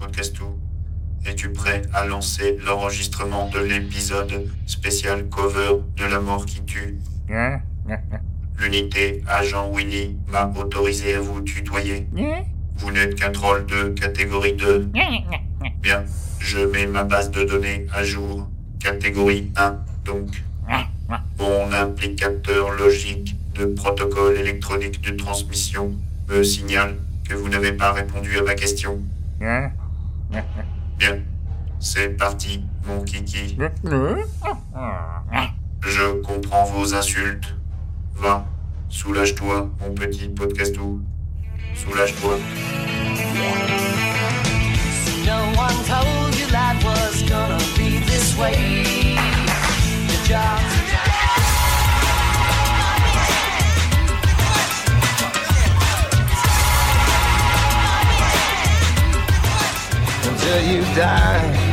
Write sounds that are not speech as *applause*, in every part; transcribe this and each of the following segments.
Podcastou, es-tu prêt à lancer l'enregistrement de l'épisode spécial cover de la mort qui tue? L'unité Agent Willy m'a autorisé à vous tutoyer. Vous n'êtes qu'un troll de catégorie 2. Bien, je mets ma base de données à jour. Catégorie 1, donc. Mon implicateur logique de protocole électronique de transmission me signale que vous n'avez pas répondu à ma question. Bien, c'est parti, mon kiki. Je comprends vos insultes. Va, soulage-toi, mon petit podcastou. Soulage-toi. No one told you life was gonna be this way. Your job's until you die.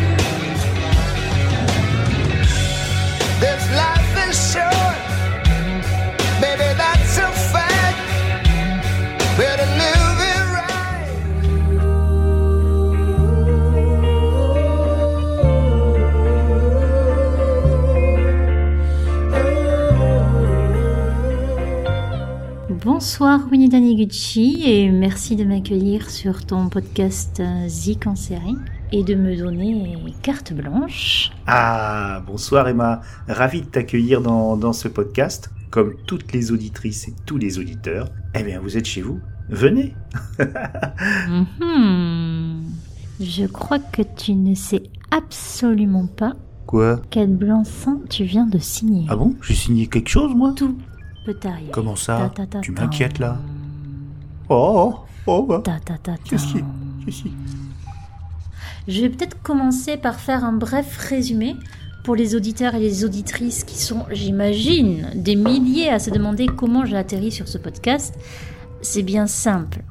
Bonsoir Winnie Taniguchi et merci de m'accueillir sur ton podcast euh, Zik en série et de me donner carte blanche. Ah, bonsoir Emma, ravi de t'accueillir dans, dans ce podcast. Comme toutes les auditrices et tous les auditeurs, eh bien vous êtes chez vous, venez. Mhm. Je crois que tu ne sais absolument pas Quoi? quel blanc-seing tu viens de signer. Ah bon? J'ai signé quelque chose moi? Tout peut arriver. Comment ça Ta, ta, ta, Tu m'inquiètes là Oh, oh, bah. Ta, ta, ta, ta. Qu'est-ce qui qu'est-ce qui- Je vais peut-être commencer par faire un bref résumé pour les auditeurs et les auditrices qui sont, j'imagine, des milliers à se demander comment j'ai atterri sur ce podcast. C'est bien simple.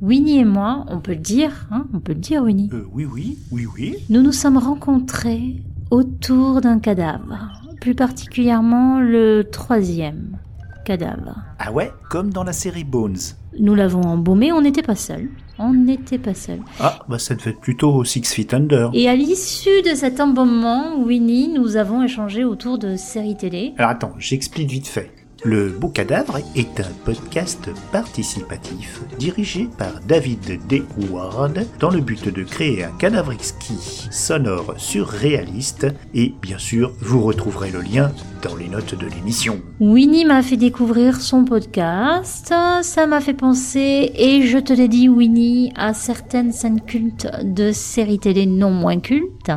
Winnie et moi, on peut le dire, hein, on peut le dire, Winnie. Euh, oui, oui, oui, oui. Nous nous sommes rencontrés autour d'un cadavre, plus particulièrement le troisième cadavre. Ah ouais Comme dans la série Bones. Nous l'avons embaumé, on n'était pas seuls. On n'était pas seuls. Ah, bah ça devait être plutôt Six Feet Under. Et à l'issue de cet embaumement, Winnie, nous avons échangé autour de séries télé. Alors attends, j'explique vite fait. Le Beau Cadavre est un podcast participatif dirigé par David D. Ward dans le but de créer un cadavre exquis, sonore, surréaliste et bien sûr vous retrouverez le lien dans les notes de l'émission. Winnie m'a fait découvrir son podcast, ça m'a fait penser, et je te l'ai dit Winnie, à certaines scènes cultes de séries télé non moins cultes.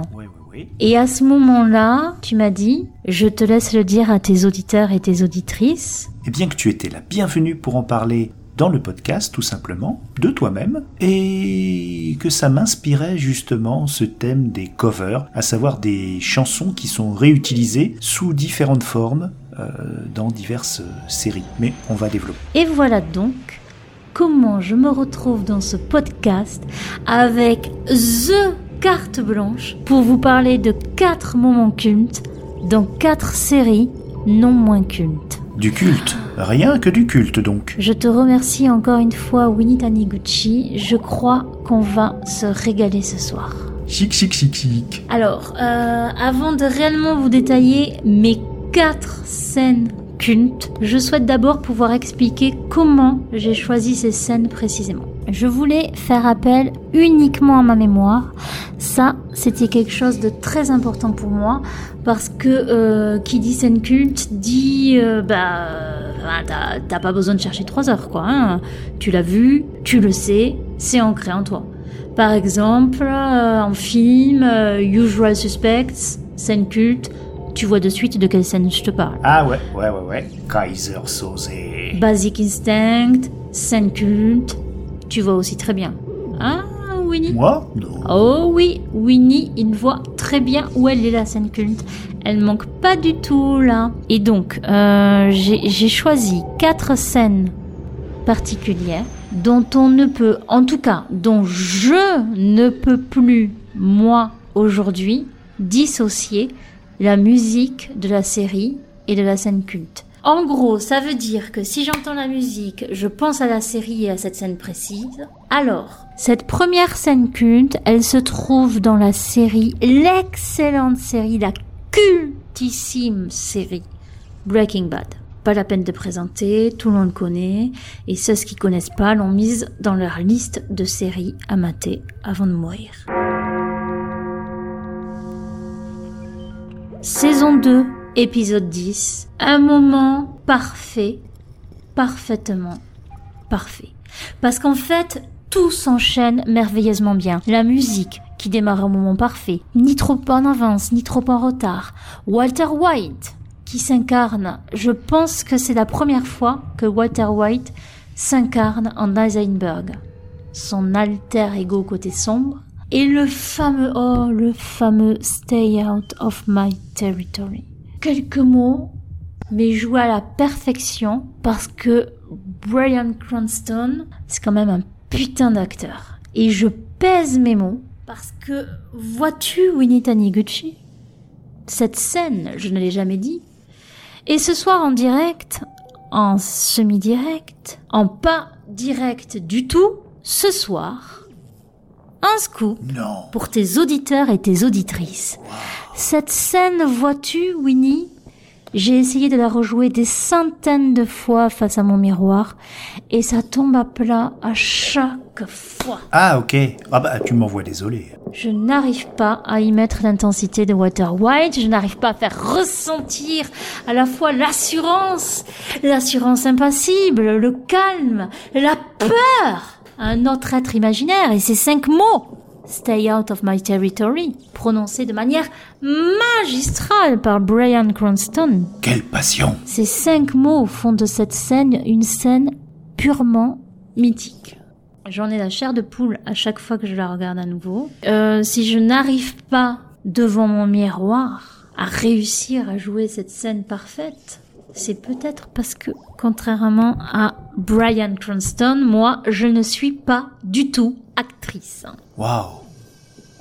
Oui. Et à ce moment-là, tu m'as dit, je te laisse le dire à tes auditeurs et tes auditrices. Et bien que tu étais la bienvenue pour en parler dans le podcast tout simplement, de toi-même, et que ça m'inspirait justement ce thème des covers, à savoir des chansons qui sont réutilisées sous différentes formes euh, dans diverses euh, séries. Mais on va développer. Et voilà donc comment je me retrouve dans ce podcast avec The carte blanche pour vous parler de quatre moments cultes dans quatre séries non moins cultes. Du culte, rien que du culte donc. Je te remercie encore une fois Winnie Taniguchi, je crois qu'on va se régaler ce soir. Chic, chic, chic, chic. Alors, euh, avant de réellement vous détailler mes quatre scènes cultes, je souhaite d'abord pouvoir expliquer comment j'ai choisi ces scènes précisément. Je voulais faire appel uniquement à ma mémoire. Ça, c'était quelque chose de très important pour moi parce que euh, qui dit scène culte dit euh, bah euh, t'as- t'as pas besoin de chercher trois heures quoi. hein. Tu l'as vu, tu le sais, c'est ancré en toi. Par exemple, euh, en film, Usual Suspects, scène culte, tu vois de suite de quelle scène je te parle. Ah ouais, ouais, ouais, ouais. Kaiser Soze. Basic Instinct, scène culte, tu vois aussi très bien. Ah, Winnie Moi. Oh oui, Winnie, il voit très bien où elle est la scène culte. Elle manque pas du tout là. Et donc, euh, j'ai choisi quatre scènes particulières dont on ne peut, en tout cas, dont je ne peux plus, moi, aujourd'hui, dissocier la musique de la série et de la scène culte. En gros, ça veut dire que si j'entends la musique, je pense à la série et à cette scène précise. Alors, cette première scène culte, elle se trouve dans la série, l'excellente série, la cultissime série Breaking Bad. Pas la peine de présenter, tout le monde connaît, et ceux qui connaissent pas l'ont mise dans leur liste de séries à mater avant de mourir. Saison 2, épisode 10. Un moment parfait, parfaitement parfait. Parce qu'en fait, tout s'enchaîne merveilleusement bien. La musique, qui démarre au moment parfait, ni trop en avance, ni trop en retard. Walter White, qui s'incarne. Je pense que c'est la première fois que Walter White s'incarne en Eisenberg. Son alter ego côté sombre. Et le fameux, oh, le fameux Stay out of my territory. Quelques mots, mais joués à la perfection parce que Brian Cranston, c'est quand même un putain d'acteur. Et je pèse mes mots parce que, vois-tu Winnie Taniguchi? Cette scène, je ne l'ai jamais dit. Et ce soir en direct, en semi-direct, en pas direct du tout, ce soir, un scoop Non. pour tes auditeurs et tes auditrices. Cette scène, vois-tu, Winnie? J'ai essayé de la rejouer des centaines de fois face à mon miroir et ça tombe à plat à chaque fois. Ah, ok. Ah bah, tu m'envoies désolé. Je n'arrive pas à y mettre l'intensité de Walter White, je n'arrive pas à faire ressentir à la fois l'assurance, l'assurance impassible, le calme, la peur à un autre être imaginaire et ces cinq mots. Stay out of my territory, prononcés de manière magistrale par Brian Cranston. Quelle passion. Ces cinq mots font de cette scène une scène purement mythique. J'en ai la chair de poule à chaque fois que je la regarde à nouveau. Euh, si je n'arrive pas devant mon miroir à réussir à jouer cette scène parfaite, c'est peut-être parce que, contrairement à Brian Cranston, moi, je ne suis pas du tout actrice. Waouh.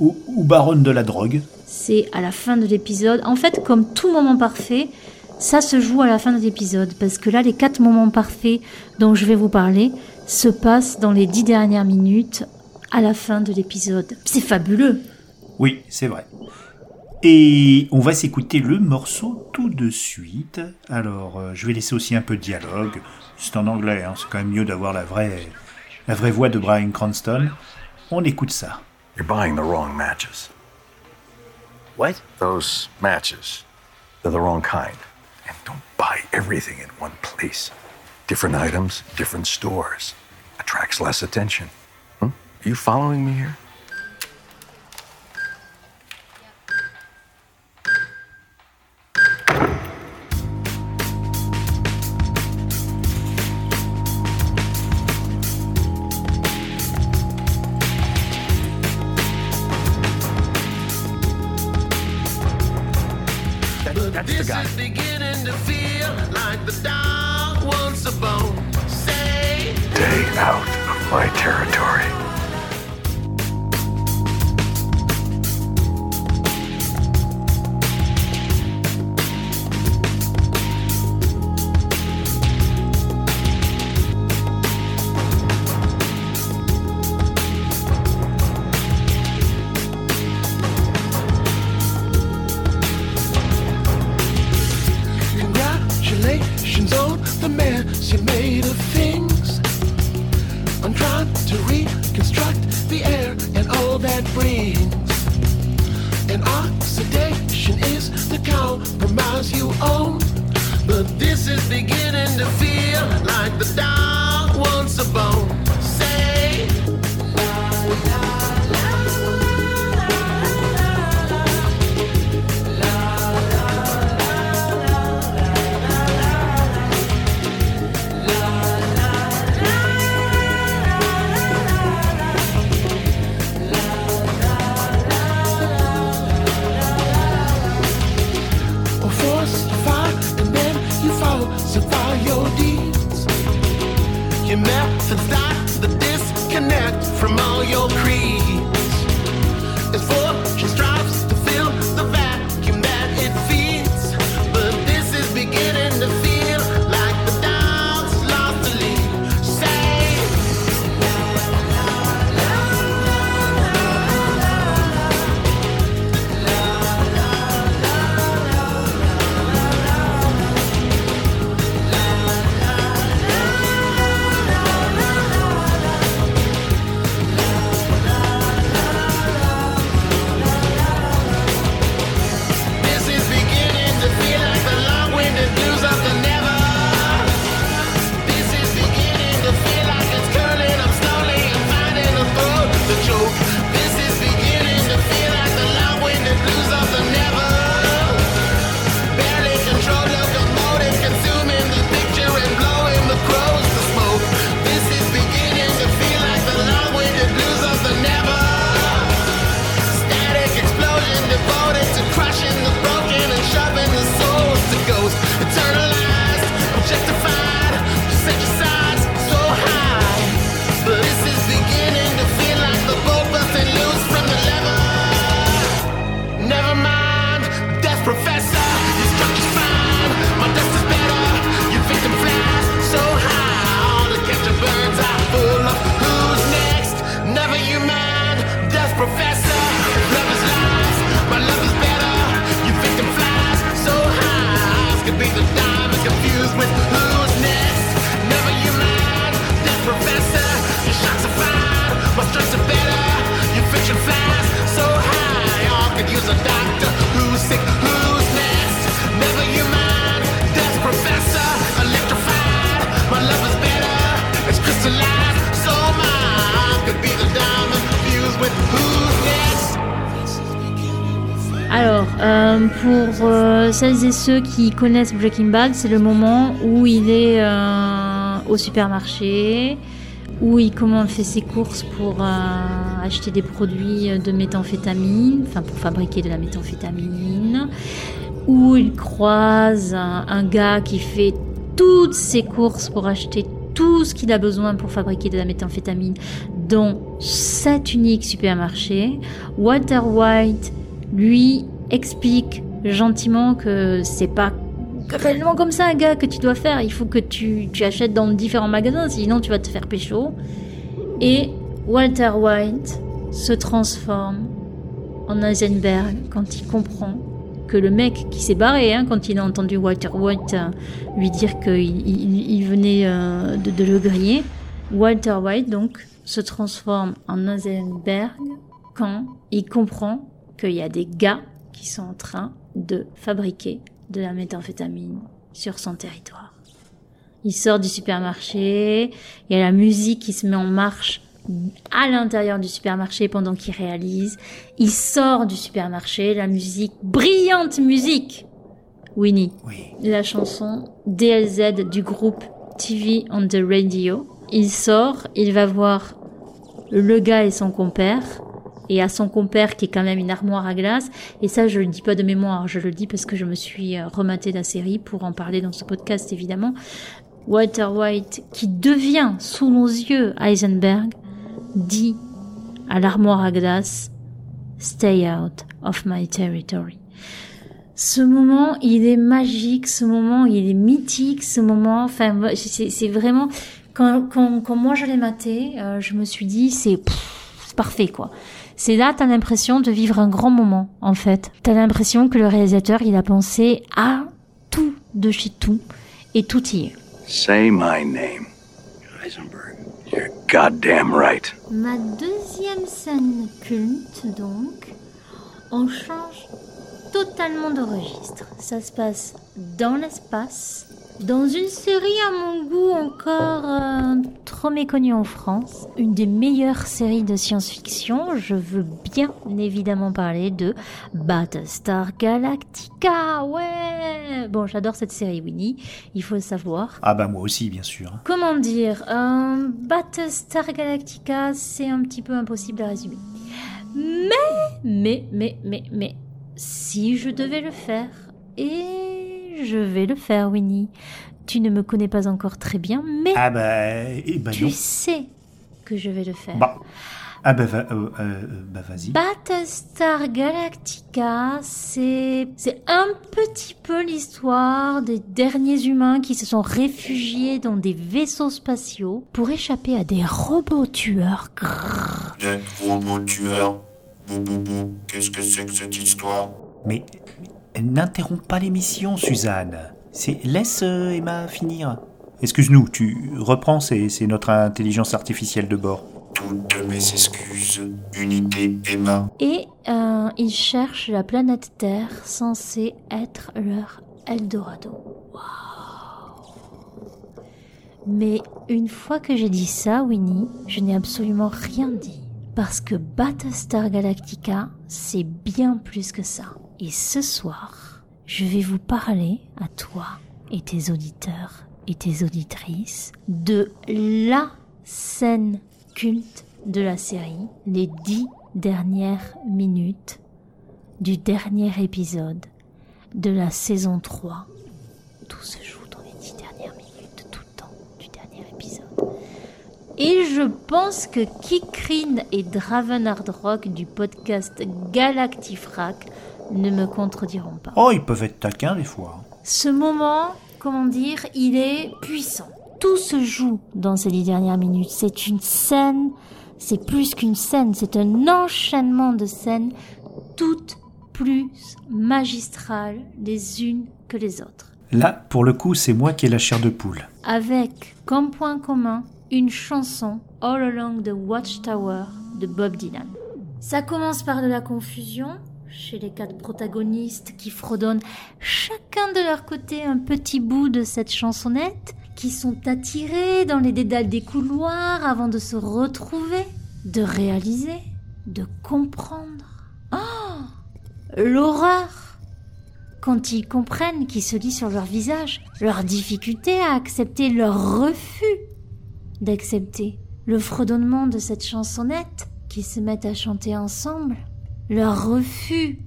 Ou, ou baronne de la drogue. c'est à la fin de l'épisode. En fait, comme tout moment parfait, ça se joue à la fin de l'épisode. Parce que là, les quatre moments parfaits dont je vais vous parler se passent dans les dix dernières minutes à la fin de l'épisode. C'est fabuleux. Oui, c'est vrai. Et on va s'écouter le morceau tout de suite. Alors, euh, je vais laisser aussi un peu de dialogue. C'est en anglais, hein, c'est quand même mieux d'avoir la vraie, la vraie voix de Brian Cranston. On écoute ça. You're buying the wrong matches. What? Those matches, they're the wrong kind. And don't buy everything in one place. Different items, different stores. Attracts less attention. Hmm? Are you following me here? This is beginning to feel like the dog wants a bone. Your celles et ceux qui connaissent Breaking Bad, c'est le moment où il est euh, au supermarché, où il comment, fait ses courses pour euh, acheter des produits de méthamphétamine, enfin pour fabriquer de la méthamphétamine, où il croise un, un gars qui fait toutes ses courses pour acheter tout ce qu'il a besoin pour fabriquer de la méthamphétamine dans cet unique supermarché. Walter White lui explique gentiment que c'est pas réellement comme ça, gars, que tu dois faire. Il faut que tu, tu achètes dans différents magasins, sinon tu vas te faire pécho. Et Walter White se transforme en Heisenberg quand il comprend que le mec qui s'est barré, hein, quand il a entendu Walter White euh, lui dire qu'il il, il venait euh, de, de le griller, Walter White donc se transforme en Heisenberg quand il comprend qu'il y a des gars qui sont en train de fabriquer de la méthamphétamine sur son territoire. Il sort du supermarché, il y a la musique qui se met en marche à l'intérieur du supermarché pendant qu'il réalise. Il sort du supermarché, la musique, brillante musique Winnie, Oui. la chanson DLZ du groupe TV on the Radio. Il sort, il va voir le gars et son compère, et à son compère qui est quand même une armoire à glace. Et ça, je le dis pas de mémoire, je le dis parce que je me suis euh, rematé la série pour en parler dans ce podcast évidemment. Walter White, qui devient sous nos yeux Heisenberg, dit à l'armoire à glace Stay out of my territory. Ce moment, il est magique, ce moment, il est mythique, ce moment, enfin, c'est vraiment, quand, quand, quand moi je l'ai maté, euh, je me suis dit, c'est parfait, quoi. C'est là, t'as l'impression de vivre un grand moment, en fait. T'as l'impression que le réalisateur, il a pensé à tout de chez tout, et tout y est. Say my name. Heisenberg. You're goddamn right. Ma deuxième scène culte, donc, on change totalement de registre. Ça se passe dans l'espace, dans une série à mon goût encore euh, trop méconnue en France, une des meilleures séries de science-fiction. Je veux bien évidemment parler de Battlestar Galactica. Ouais. Bon, j'adore cette série, Winnie. Il faut le savoir. Ah bah moi aussi, bien sûr. Comment dire euh, Battlestar Galactica, c'est un petit peu impossible à résumer. Mais, mais, mais, mais, mais, si je devais le faire, et je vais le faire, Winnie. Tu ne me connais pas encore très bien, mais Ah bah, eh bah tu non. sais que je vais le faire. Bah, ah bah, va- euh, euh, bah vas-y. Battlestar Galactica, c'est c'est un petit peu l'histoire des derniers humains qui se sont réfugiés dans des vaisseaux spatiaux pour échapper à des robots tueurs. Grrr. Des robots tueurs. Qu'est-ce que c'est que cette histoire? Mais n'interromps pas l'émission, Suzanne. C'est laisse euh, Emma finir. Excuse-nous, tu reprends, c'est c'est notre intelligence artificielle de bord. Toutes mes excuses. Unité Emma. Et euh, ils cherchent la planète Terre censée être leur Eldorado. Waouh. Mais une fois que j'ai dit ça, Winnie, je n'ai absolument rien dit. Parce que Battlestar Galactica, c'est bien plus que ça. Et ce soir, je vais vous parler à toi et tes auditeurs et tes auditrices de la scène culte de la série, les dix dernières minutes du dernier épisode de la saison 3. Tout se joue dans les dix dernières minutes tout le temps du dernier épisode. Et je pense que Kikrin et Draven Hard Rock du podcast Galactifrac ne me contrediront pas. Oh, ils peuvent être taquins des fois. Ce moment, comment dire, il est puissant. Tout se joue dans ces dix dernières minutes. C'est une scène C'est plus qu'une scène, c'est un enchaînement de scènes, toutes plus magistrales les unes que les autres. Là, pour le coup, c'est moi qui ai la chair de poule. Avec comme point commun une chanson All Along the Watchtower de Bob Dylan. Ça commence par de la confusion chez les quatre protagonistes qui fredonnent chacun de leur côté un petit bout de cette chansonnette, qui sont attirés dans les dédales des couloirs avant de se retrouver, de réaliser, de comprendre. Oh L'horreur Quand ils comprennent qui se lit sur leur visage, leur difficulté à accepter leur refus d'accepter le fredonnement de cette chansonnette, qui se mettent à chanter ensemble, leur refus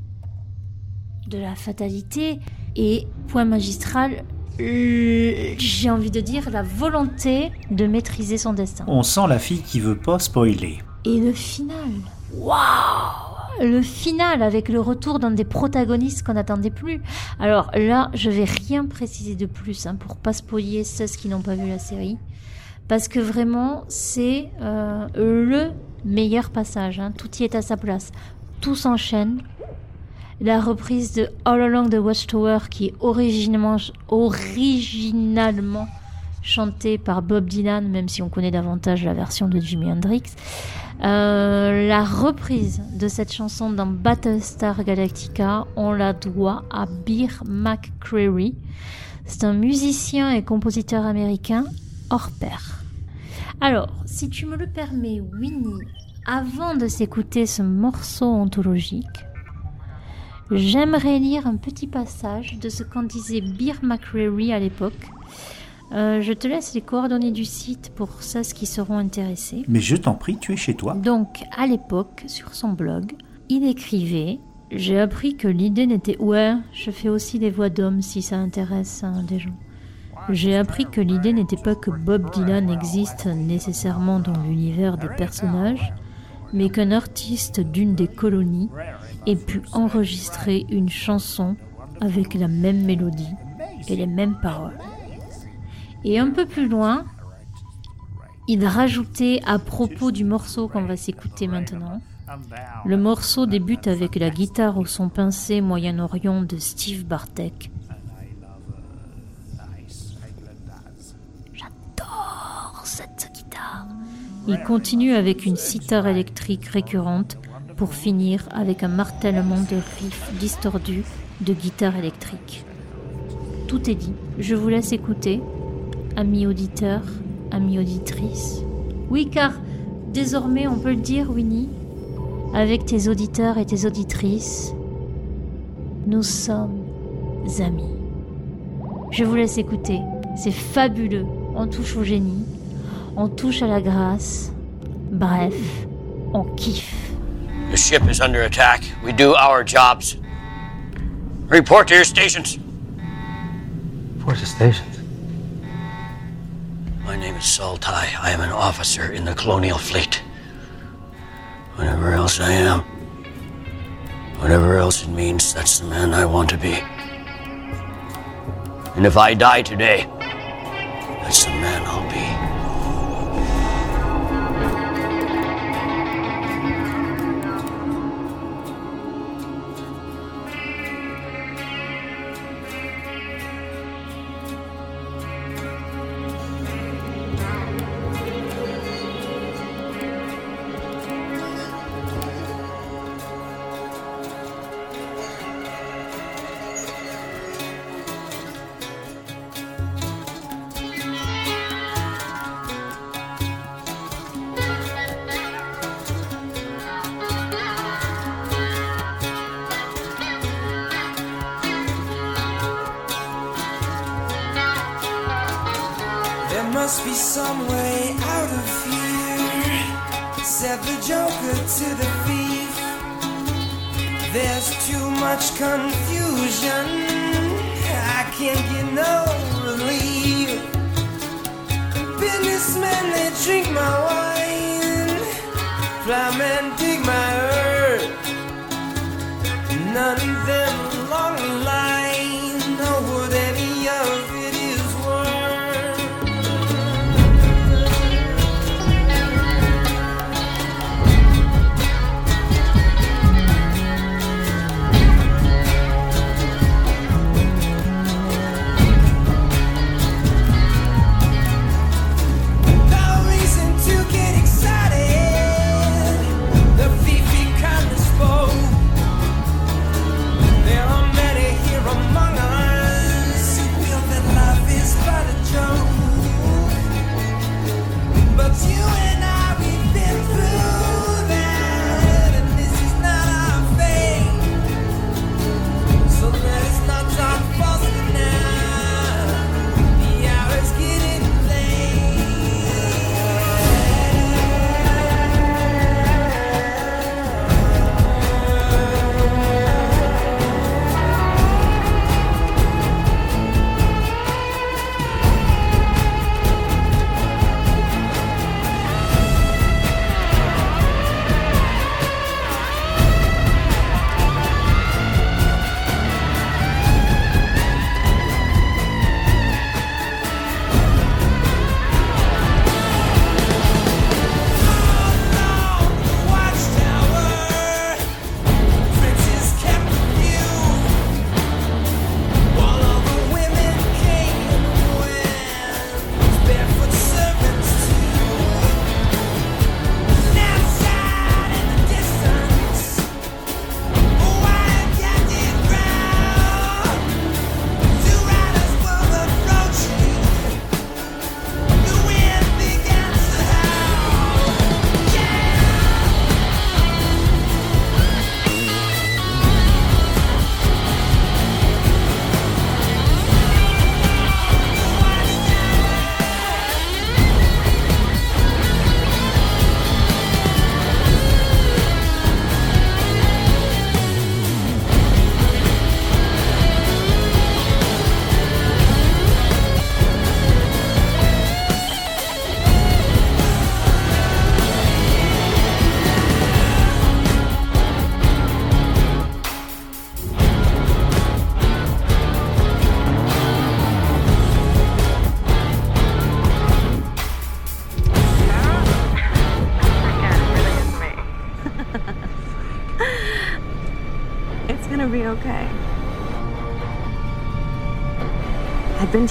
de la fatalité et, point magistral, j'ai envie de dire la volonté de maîtriser son destin. On sent la fille qui veut pas spoiler. Et le final. Waouh Le final avec le retour d'un des protagonistes qu'on n'attendait plus. Alors là, je vais rien préciser de plus hein, pour pas spoiler ceux qui n'ont pas vu la série. Parce que vraiment, c'est euh, le meilleur passage. hein. Tout y est à sa place. Tout s'enchaîne. La reprise de All Along the Watchtower qui est originalement, chantée par Bob Dylan, même si on connaît davantage la version de Jimi Hendrix. Euh, la reprise de cette chanson dans Battlestar Galactica, on la doit à Beer McCreary. C'est un musicien et compositeur américain hors pair. Alors, si tu me le permets, Winnie, avant de s'écouter ce morceau ontologique, j'aimerais lire un petit passage de ce qu'en disait Beer McCreary à l'époque. Euh, je te laisse les coordonnées du site pour ceux qui seront intéressés. Mais je t'en prie, tu es chez toi. Donc, à l'époque, sur son blog, il écrivait J'ai appris que l'idée n'était. Ouais, je fais aussi des voix d'hommes si ça intéresse hein, des gens. J'ai appris que l'idée n'était pas que Bob Dylan existe nécessairement dans l'univers des personnages, mais qu'un artiste d'une des colonies ait pu enregistrer une chanson avec la même mélodie et les mêmes paroles. Et un peu plus loin, il rajoutait à propos du morceau qu'on va s'écouter maintenant. Le morceau débute avec la guitare au son pincé Moyen-Orient de Steve Bartek. Il continue avec une sitar électrique récurrente pour finir avec un martèlement de riffs distordus de guitare électrique. Tout est dit. Je vous laisse écouter, amis auditeurs, amis auditrices. Oui, car désormais, on peut le dire, Winnie, avec tes auditeurs et tes auditrices, nous sommes amis. Je vous laisse écouter. C'est fabuleux. On touche au génie, on touche à la grâce. Bref, on kiffe. The ship is under attack. We do our jobs. Report to your stations. Report to stations? My name is Saul Tai. I am an officer in the Colonial Fleet. Whatever else I am, whatever else it means, that's the man I want to be. And if I die today, that's the man I'll be.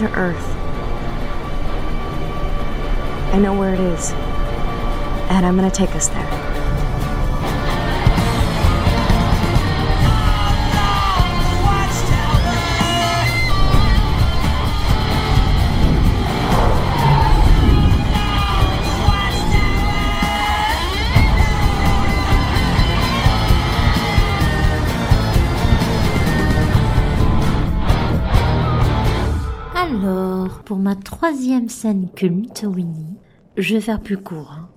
To Earth. I know where it is. And I'm gonna take us there. Troisième scène culte, Winnie, je vais faire plus court. hein.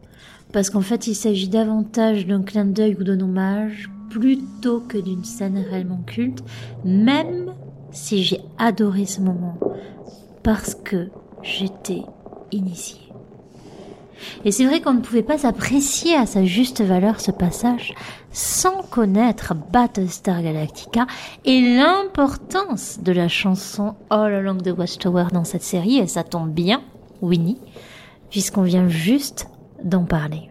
parce qu'en fait, il s'agit davantage d'un clin d'œil ou d'un hommage plutôt que d'une scène réellement culte, même si j'ai adoré ce moment, parce que j'étais initiée. Et c'est vrai qu'on ne pouvait pas apprécier à sa juste valeur ce passage sans connaître Battlestar Galactica et l'importance de la chanson All Along the Watchtower dans cette série, et ça tombe bien, Winnie, puisqu'on vient juste d'en parler.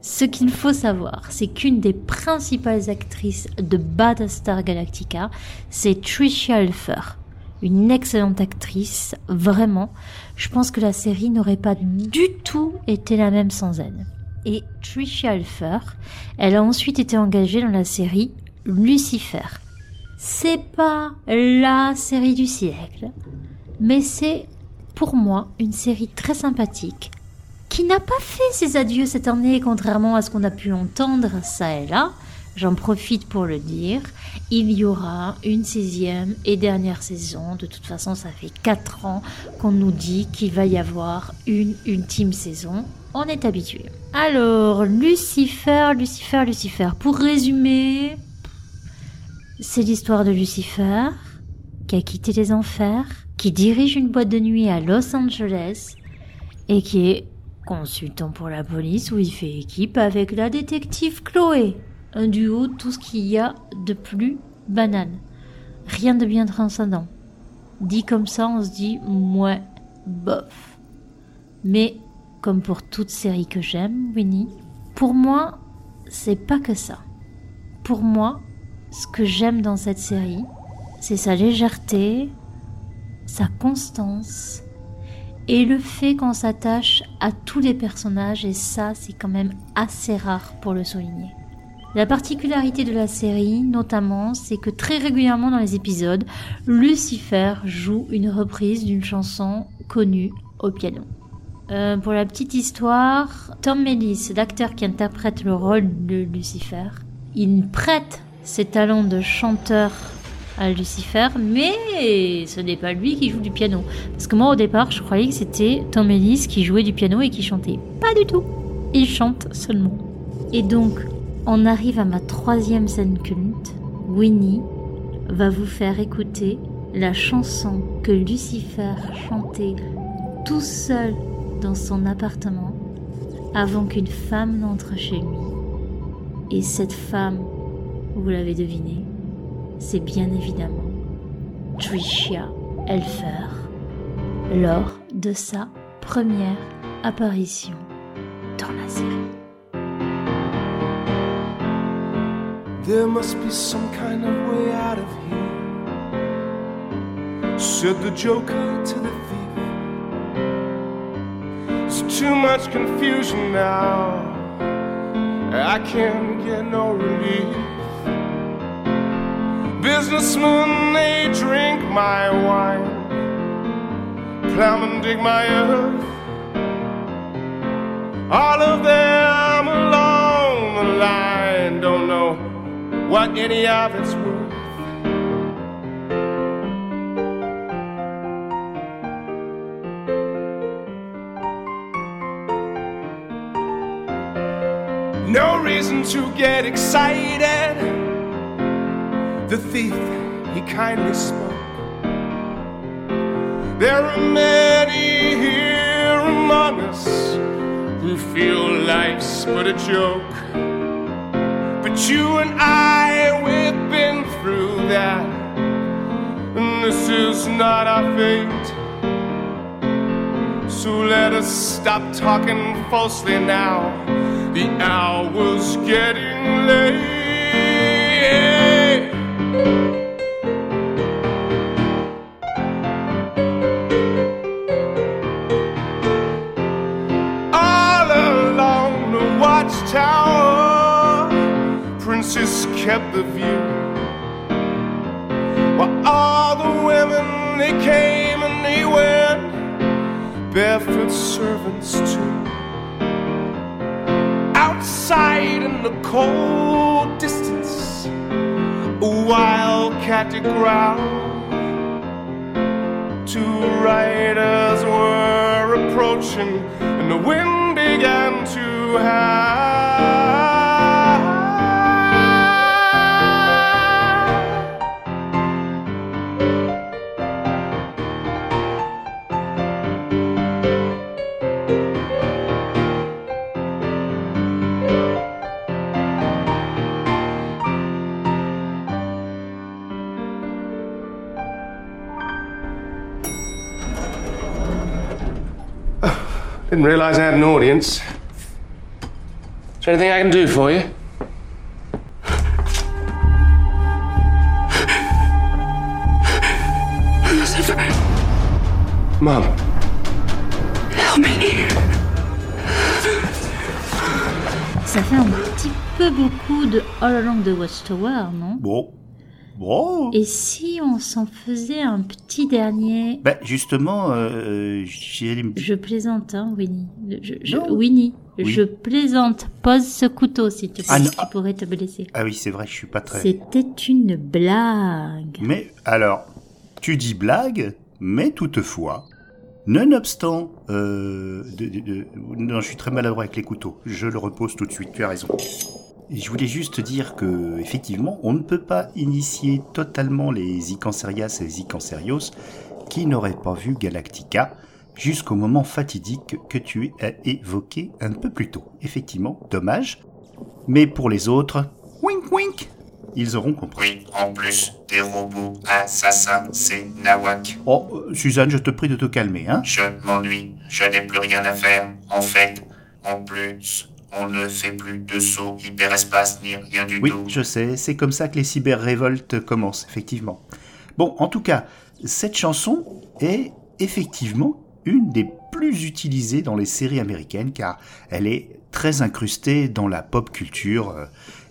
Ce qu'il faut savoir, c'est qu'une des principales actrices de Battlestar Galactica, c'est Tricia Helfer. Une excellente actrice, vraiment. Je pense que la série n'aurait pas du tout été la même sans elle. Et Tricia Helfer, elle a ensuite été engagée dans la série Lucifer. C'est pas la série du siècle, mais c'est pour moi une série très sympathique qui n'a pas fait ses adieux cette année, contrairement à ce qu'on a pu entendre ça et là. J'en profite pour le dire. Il y aura une sixième et dernière saison. De toute façon, ça fait quatre ans qu'on nous dit qu'il va y avoir une ultime saison. On est habitué. Alors, Lucifer, Lucifer, Lucifer. Pour résumer, c'est l'histoire de Lucifer qui a quitté les enfers, qui dirige une boîte de nuit à Los Angeles et qui est consultant pour la police où il fait équipe avec la détective Chloé. Un duo, tout ce qu'il y a de plus banal. Rien de bien transcendant. Dit comme ça, on se dit, ouais, bof. Mais, comme pour toute série que j'aime, Winnie, pour moi, c'est pas que ça. Pour moi, ce que j'aime dans cette série, c'est sa légèreté, sa constance, et le fait qu'on s'attache à tous les personnages, et ça, c'est quand même assez rare pour le souligner. La particularité de la série, notamment, c'est que très régulièrement dans les épisodes, Lucifer joue une reprise d'une chanson connue au piano. Euh, pour la petite histoire, Tom Ellis, l'acteur qui interprète le rôle de Lucifer, il prête ses talents de chanteur à Lucifer, mais ce n'est pas lui qui joue du piano. Parce que moi au départ, je croyais que c'était Tom Ellis qui jouait du piano et qui chantait. Pas du tout. Il chante seulement. Et donc, on arrive à ma troisième scène culte. Winnie va vous faire écouter la chanson que Lucifer chantait tout seul dans son appartement avant qu'une femme n'entre chez lui. Et cette femme, vous l'avez deviné, c'est bien évidemment Tricia Helfer lors de sa première apparition dans la série. There must be some kind of way out of here. Said the joker to the thief. There's too much confusion now. I can't get no relief. Businessmen, they drink my wine. Plowmen dig my earth. All of them along the line what any of it's worth. No reason to get excited. The thief, he kindly spoke. There are many here among us who feel life's but a joke. You and I, we've been through that. And this is not our fate. So let us stop talking falsely now. The hour's getting late. Princess kept the view. While all the women they came and they went, barefoot servants too. Outside in the cold distance, a wildcat did growl. Two riders were approaching, and the wind began to howl. Didn't realize I had an audience. Is there anything I can do for you? Mom. Help me. Ça fait un petit peu beaucoup de All Along the Watchtower, non Bon. Et si on s'en faisait un petit dernier Ben, justement, euh, me Je plaisante, hein, Winnie. Je. Winnie, Oui. je plaisante. Pose ce couteau, s'il te plaît, Ah, qui pourrait te blesser. Ah oui, c'est vrai, je suis pas très... C'était une blague. Mais alors, tu dis blague, mais toutefois, nonobstant, euh, de, de- de- non, je suis très maladroit avec les couteaux. Je le repose tout de suite. Tu as raison. Et je voulais juste dire que, effectivement, on ne peut pas initier totalement les Icancerias et les Icancerios qui n'auraient pas vu Galactica jusqu'au moment fatidique que tu as évoqué un peu plus tôt. Effectivement, dommage. Mais pour les autres, wink wink, ils auront compris. Oui, en plus, des robots assassins, c'est Nawak. Oh, euh, Suzanne, je te prie de te calmer, hein Je m'ennuie, je n'ai plus rien à faire. En fait, en plus, on ne fait plus de saut hyperespace ni rien du Oui, tout. je sais, c'est comme ça que les cyber-révoltes commencent, effectivement. Bon, en tout cas, cette chanson est effectivement une des plus utilisées dans les séries américaines car elle est très incrustée dans la pop culture euh,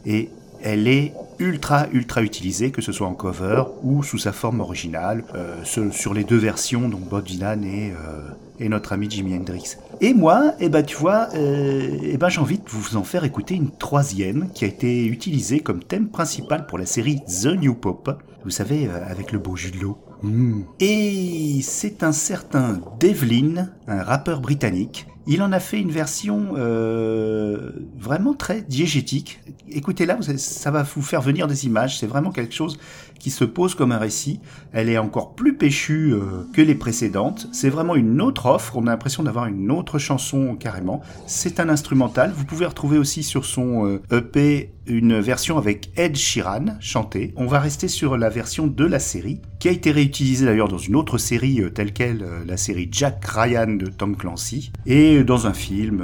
et elle est ultra ultra utilisée, que ce soit en cover ou sous sa forme originale, euh, sur les deux versions, donc Bob Dylan et, euh, et notre ami Jimi Hendrix. Et moi, eh ben tu vois, euh, eh ben j'ai envie de vous en faire écouter une troisième qui a été utilisée comme thème principal pour la série The New Pop. Vous savez, euh, avec le beau jus de l'eau. Mm. Et c'est un certain Devlin, un rappeur britannique. Il en a fait une version euh, vraiment très diégétique. Écoutez-la, ça va vous faire venir des images. C'est vraiment quelque chose qui se pose comme un récit. Elle est encore plus péchue euh, que les précédentes. C'est vraiment une autre offre. On a l'impression d'avoir une autre chanson carrément. C'est un instrumental. Vous pouvez retrouver aussi sur son euh, EP une version avec Ed Sheeran chantée. On va rester sur la version de la série, qui a été réutilisée d'ailleurs dans une autre série euh, telle qu'elle, la série Jack Ryan de Tom Clancy, et dans un film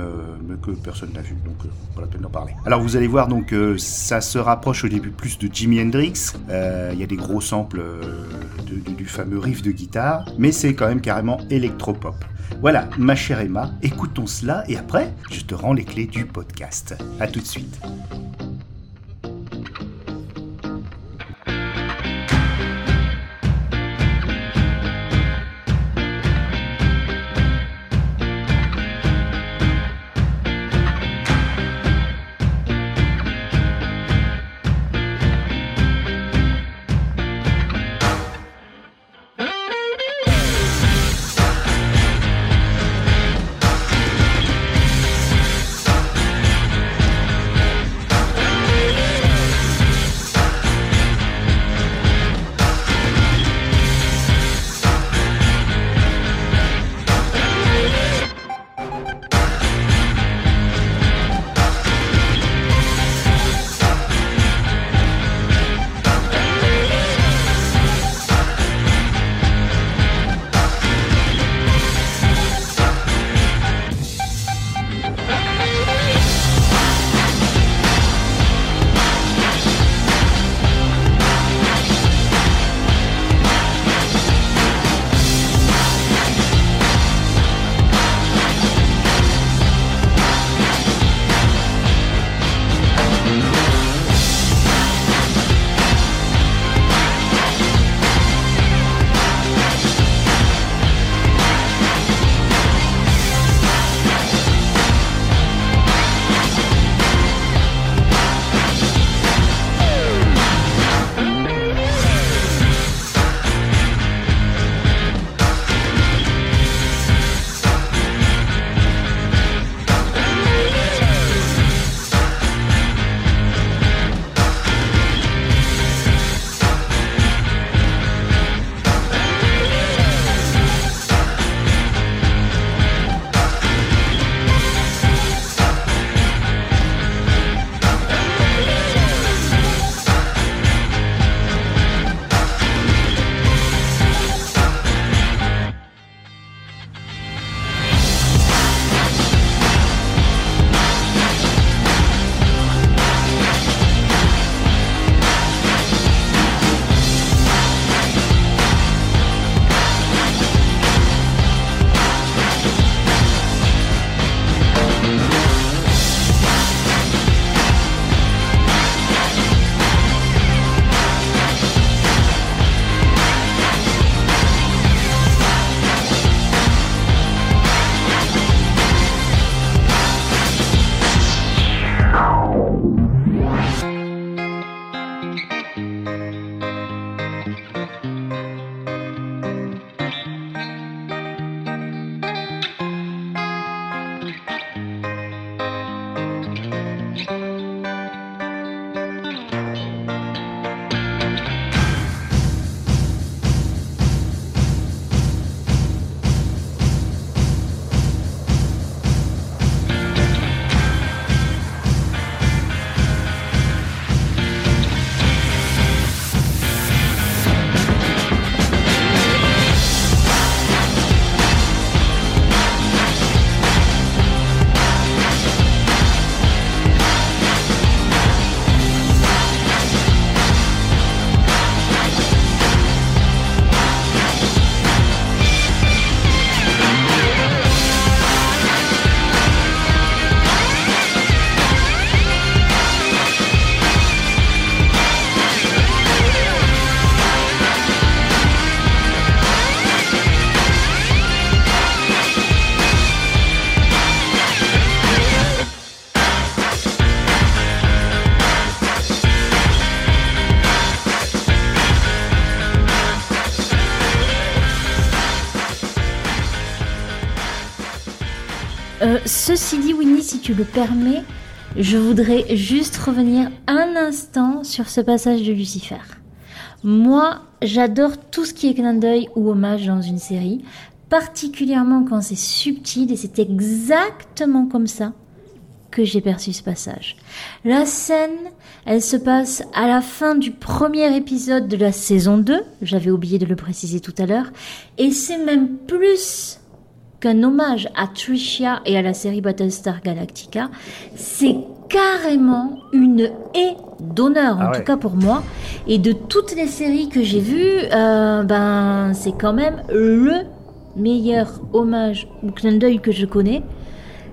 que personne n'a vu, donc pas la peine d'en parler. Alors vous allez voir donc ça se rapproche au début plus de Jimi Hendrix. Il y a des gros samples euh, du fameux riff de guitare, mais c'est quand même carrément électropop. Voilà, ma chère Emma, écoutons cela et après, je te rends les clés du podcast. À tout de suite. Ceci dit, Winnie, si tu le permets, je voudrais juste revenir un instant sur ce passage de Lucifer. Moi, j'adore tout ce qui est clin d'œil ou hommage dans une série, particulièrement quand c'est subtil et c'est exactement comme ça que j'ai perçu ce passage. La scène, elle se passe à la fin du premier épisode de la saison 2, j'avais oublié de le préciser tout à l'heure, et c'est même plus qu'un hommage à Tricia et à la série Battlestar Galactica, c'est carrément une haie d'honneur, en Ah ouais. tout cas pour moi. Et de toutes les séries que j'ai vues, euh, ben c'est quand même le meilleur hommage ou clin d'œil que je connais.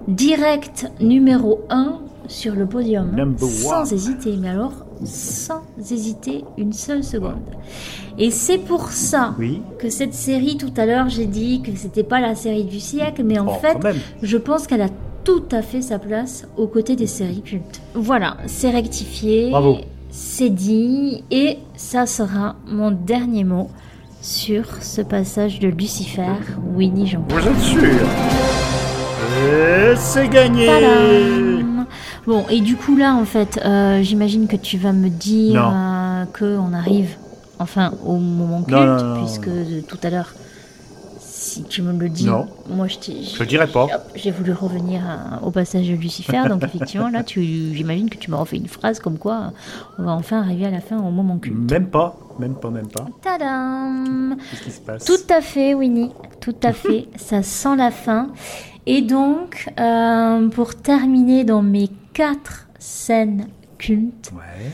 Direct numéro 1 sur le podium. Number sans one. hésiter, mais alors sans hésiter une seule seconde. Et c'est pour ça Oui. que cette série, tout à l'heure, j'ai dit que c'était pas la série du siècle, mais en Oh, fait, je pense qu'elle a tout à fait sa place aux côtés des séries cultes. Voilà, c'est rectifié, c'est dit, et ça sera mon dernier mot sur ce passage de Lucifer, Winnie Jean. Vous êtes sûr? Et c'est gagné Bon, et du coup là, en fait, euh, j'imagine que tu vas me dire euh, que on arrive, enfin, au moment culte, Non, non, non, non, puisque de- tout à l'heure, si tu me le dis, moi je t'ai... Je le dirai pas. J'ai voulu revenir à- au passage de Lucifer, donc effectivement, là, tu, j'imagine que tu m'as refait une phrase comme quoi on va enfin arriver à la fin au moment culte. Même pas, même pas, même pas. Tadam Qu'est-ce qui se passe? Tout à fait, Winnie, tout à fait. *laughs* Ça sent la fin. Et donc, euh, pour terminer dans mes quatre scènes cultes, Ouais.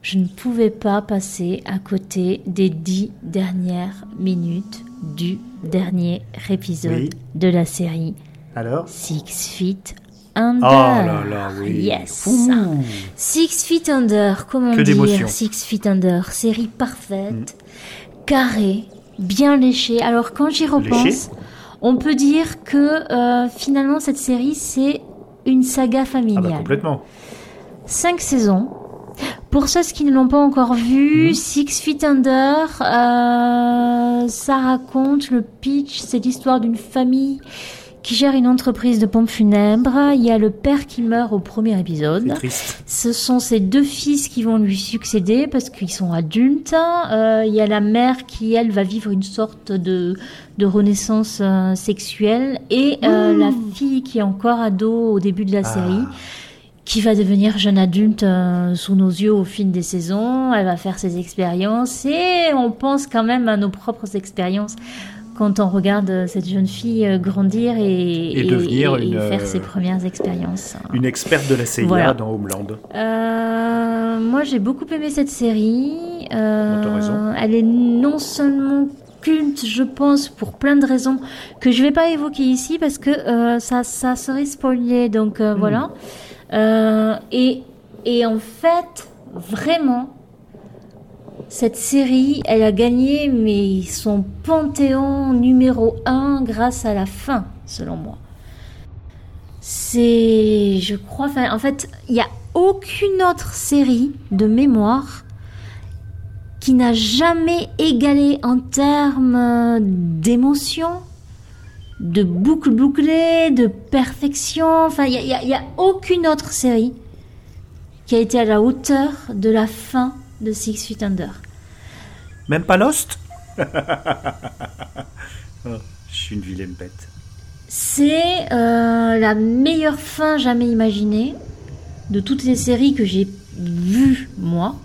je ne pouvais pas passer à côté des dix dernières minutes du dernier épisode Oui. de la série Alors Six Feet Under. Oh là là, oui. Yes. Ouh. Six Feet Under, comment Que dire Six Feet Under, série parfaite, carrée, bien léchée. Alors quand j'y repense, on peut dire que euh, finalement cette série c'est une saga Ah familiale. bah complètement. Cinq saisons. Pour ceux qui ne l'ont pas encore vu, Mhm. Six Feet Under, euh, ça raconte le pitch, c'est l'histoire d'une famille qui gère une entreprise de pompes funèbres. Il y a le père qui meurt au premier épisode. Ce sont ses deux fils qui vont lui succéder parce qu'ils sont adultes. Euh, il y a la mère qui, elle, va vivre une sorte de, de renaissance euh, sexuelle. Et euh, la fille qui est encore ado au début de la série, qui va devenir jeune adulte euh, sous nos yeux au fil des saisons. Elle va faire ses expériences et on pense quand même à nos propres expériences quand on regarde euh, cette jeune fille euh, grandir et, Et devenir et une, faire euh, ses premières expériences. Une experte de la CIA Voilà. dans Homeland. Euh, moi, j'ai beaucoup aimé cette série. Euh, raison. Elle est non seulement culte, je pense, pour plein de raisons que je vais pas évoquer ici parce que euh, ça, ça serait spoilé. Donc euh, voilà. Euh, et, et en fait, vraiment, cette série, elle a gagné mais son panthéon numéro un grâce à la fin, selon moi. C'est, je crois, en fait, il n'y a aucune autre série de mémoire qui n'a jamais égalé en termes d'émotion, de boucle bouclée, de perfection. Enfin, il n'y a aucune autre série qui a été à la hauteur de la fin de Six Feet Under. Même pas Lost? *laughs* Oh, Je suis une vilaine bête. C'est euh, la meilleure fin jamais imaginée de toutes les séries que j'ai vues, moi.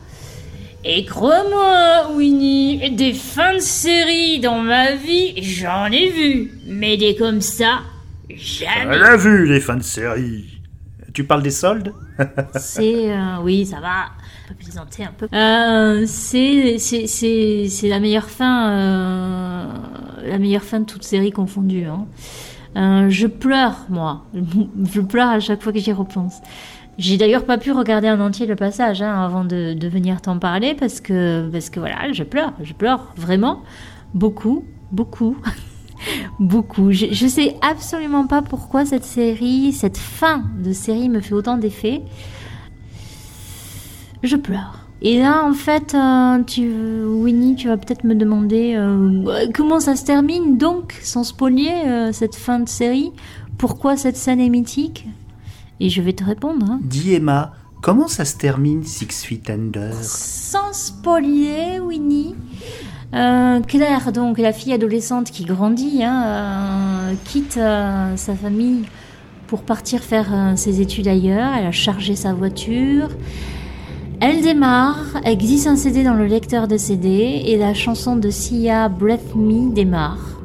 Et crois-moi, Winnie, des fins de série dans ma vie, j'en ai vu. Mais des comme ça, jamais. Elle a vu les fins de série. Tu parles des soldes *laughs* C'est euh, oui, ça va. On peut plaisanter un peu. Euh, c'est la meilleure fin, euh, la meilleure fin de toute série confondue. Hein. Je pleure moi. *laughs* Je pleure à chaque fois que j'y repense. J'ai d'ailleurs pas pu regarder en entier le passage hein, avant de, de venir t'en parler parce que parce que voilà, je pleure, je pleure vraiment beaucoup, beaucoup. *laughs* Beaucoup. Je, je sais absolument pas pourquoi cette série, cette fin de série me fait autant d'effet. Je pleure. Et là, en fait, euh, tu, Winnie, tu vas peut-être me demander euh, comment ça se termine donc, sans spoiler, euh, cette fin de série? Pourquoi cette scène est mythique? Et je vais te répondre. hein. Dis Emma, comment ça se termine Six Feet Under? Sans spolier, Winnie. Euh, Claire, donc la fille adolescente qui grandit, hein, euh, quitte euh, sa famille pour partir faire ses études ailleurs. Elle a chargé sa voiture. Elle démarre, glisse un CD dans le lecteur de CD et la chanson de Sia Breath Me démarre.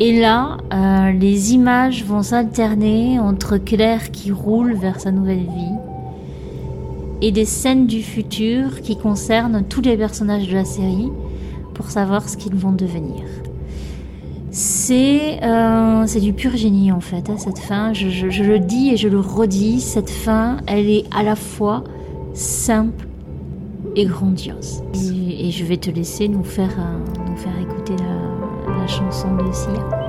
Et là, les images vont s'alterner entre Claire qui roule vers sa nouvelle vie et des scènes du futur qui concernent tous les personnages de la série pour savoir ce qu'ils vont devenir. C'est euh, c'est du pur génie en fait, hein, cette fin. Je, le dis et je le redis, cette fin, elle est à la fois simple et grandiose. Et, je vais te laisser nous faire, nous faire écouter la, la chanson de Sia.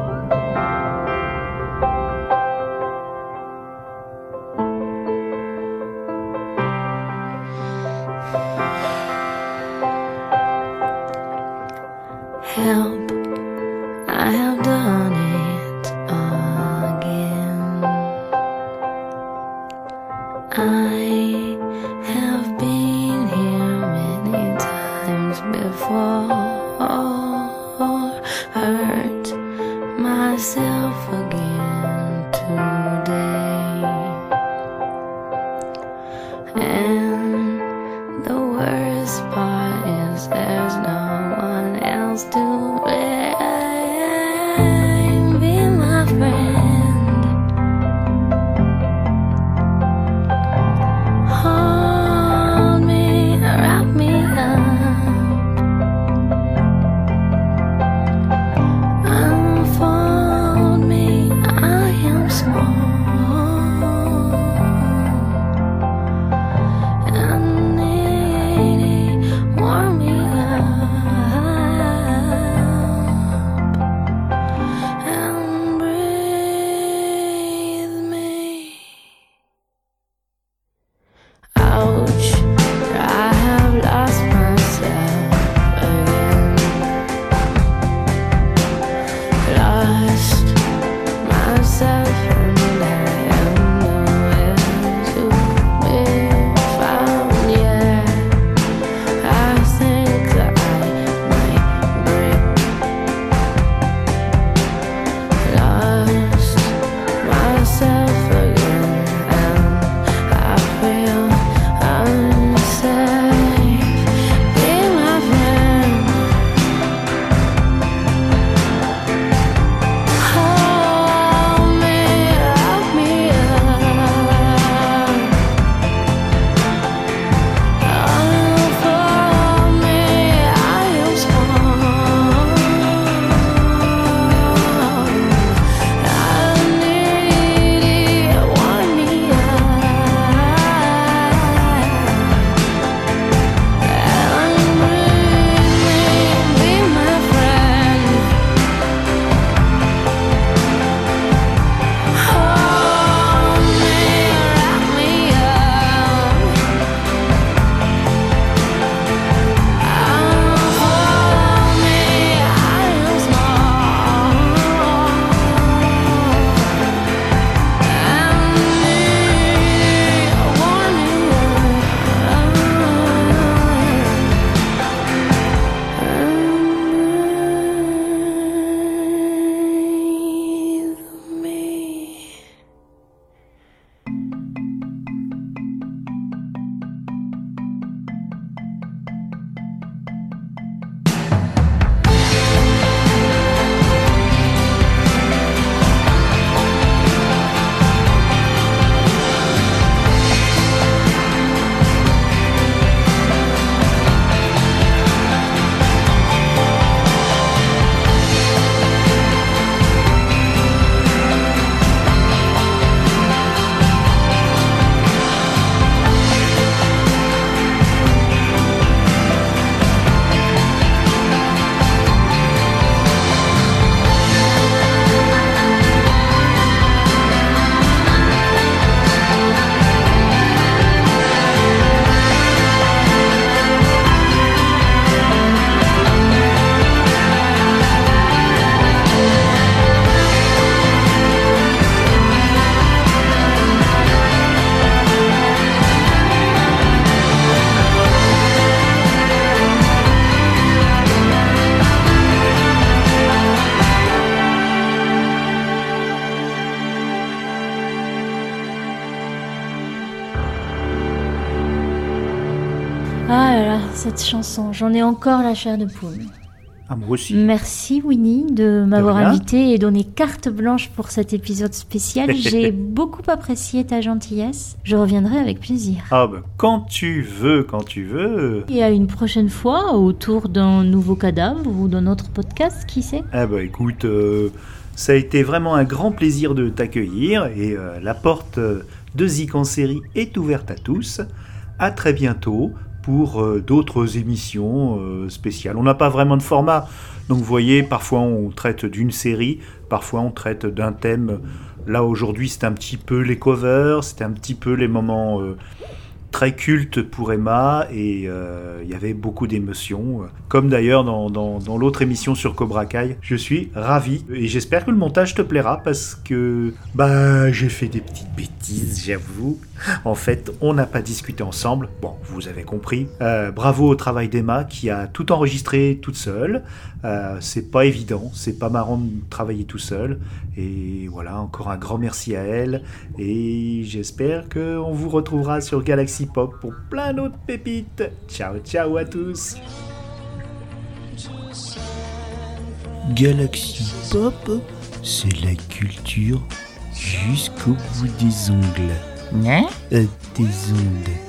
Chanson, j'en ai encore la chair de poule. Ah, moi aussi. Merci Winnie de m'avoir invité et donné carte blanche pour cet épisode spécial. *laughs* J'ai beaucoup apprécié ta gentillesse. Je reviendrai avec plaisir. Ah bah, quand tu veux, quand tu veux. Et à une prochaine fois autour d'un nouveau cadavre ou d'un autre podcast, qui sait? Ah bah écoute, euh, ça a été vraiment un grand plaisir de t'accueillir et euh, la porte de Zik en série est ouverte à tous. À très bientôt pour euh, d'autres émissions euh, spéciales. On n'a pas vraiment de format, donc vous voyez, parfois on traite d'une série, parfois on traite d'un thème. Là aujourd'hui c'est un petit peu les covers, c'était un petit peu les moments euh, très cultes pour Emma et euh, il y avait beaucoup d'émotions. Comme d'ailleurs dans, dans- dans l'autre émission sur Cobra Kai. Je suis ravi et j'espère que le montage te plaira parce que bah j'ai fait des petites bêtises, j'avoue. En fait, on n'a pas discuté ensemble. Bon, vous avez compris. Euh, bravo au travail d'Emma qui a tout enregistré toute seule. Euh, c'est pas évident, c'est pas marrant de travailler tout seul. Et voilà, encore un grand merci à elle. Et j'espère qu'on vous retrouvera sur Galaxy Pop pour plein d'autres pépites. Ciao, ciao à tous. Galaxy Pop, c'est la culture jusqu'au bout des ongles. Hein? Euh, des ondes.